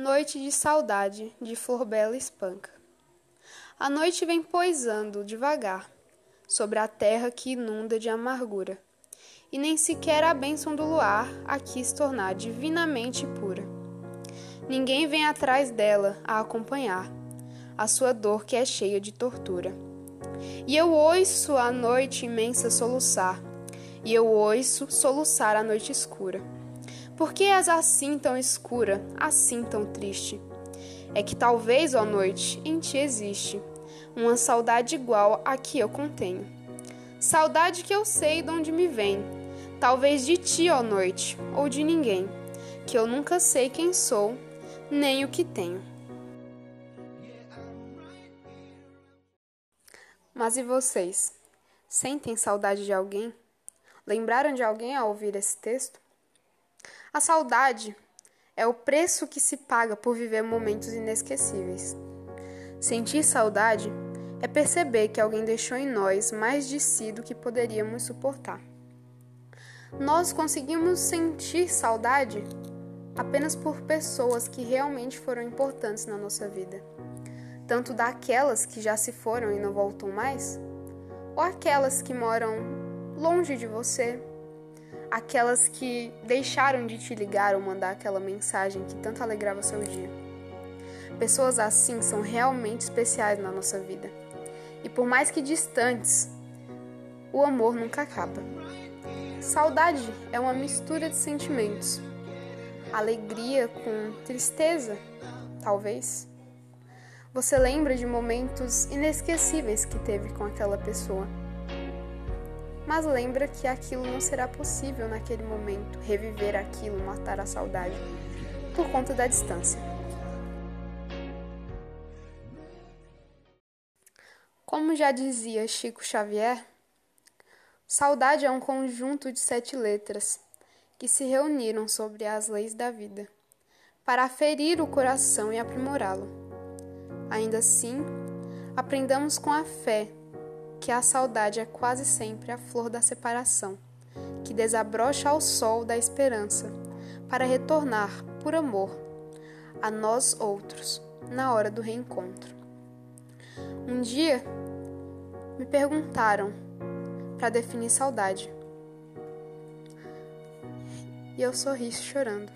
Noite de saudade, de Flor Bela Espanca. A noite vem poisando devagar sobre a terra que inunda de amargura, e nem sequer a bênção do luar a quis tornar divinamente pura. Ninguém vem atrás dela a acompanhar a sua dor que é cheia de tortura. E eu ouço a noite imensa soluçar, e eu ouço soluçar a noite escura. Por que és assim tão escura, assim tão triste? É que talvez, ó noite, em ti existe uma saudade igual à que eu contenho. Saudade que eu sei de onde me vem, talvez de ti, ó noite, ou de ninguém, que eu nunca sei quem sou, nem o que tenho. Mas e vocês? Sentem saudade de alguém? Lembraram de alguém ao ouvir esse texto? A saudade é o preço que se paga por viver momentos inesquecíveis. Sentir saudade é perceber que alguém deixou em nós mais de si do que poderíamos suportar. Nós conseguimos sentir saudade apenas por pessoas que realmente foram importantes na nossa vida, tanto daquelas que já se foram e não voltam mais, ou aquelas que moram longe de você, aquelas que deixaram de te ligar ou mandar aquela mensagem que tanto alegrava seu dia. Pessoas assim são realmente especiais na nossa vida. E por mais que distantes, o amor nunca acaba. Saudade é uma mistura de sentimentos. Alegria com tristeza, talvez. Você lembra de momentos inesquecíveis que teve com aquela pessoa mas lembra que aquilo não será possível naquele momento, reviver aquilo, matar a saudade, por conta da distância. Como já dizia Chico Xavier, saudade é um conjunto de sete letras que se reuniram sobre as leis da vida para ferir o coração e aprimorá-lo. Ainda assim, aprendamos com a fé que a saudade é quase sempre a flor da separação, que desabrocha ao sol da esperança, para retornar, por amor, a nós outros, na hora do reencontro. Um dia me perguntaram para definir saudade. E eu sorri chorando.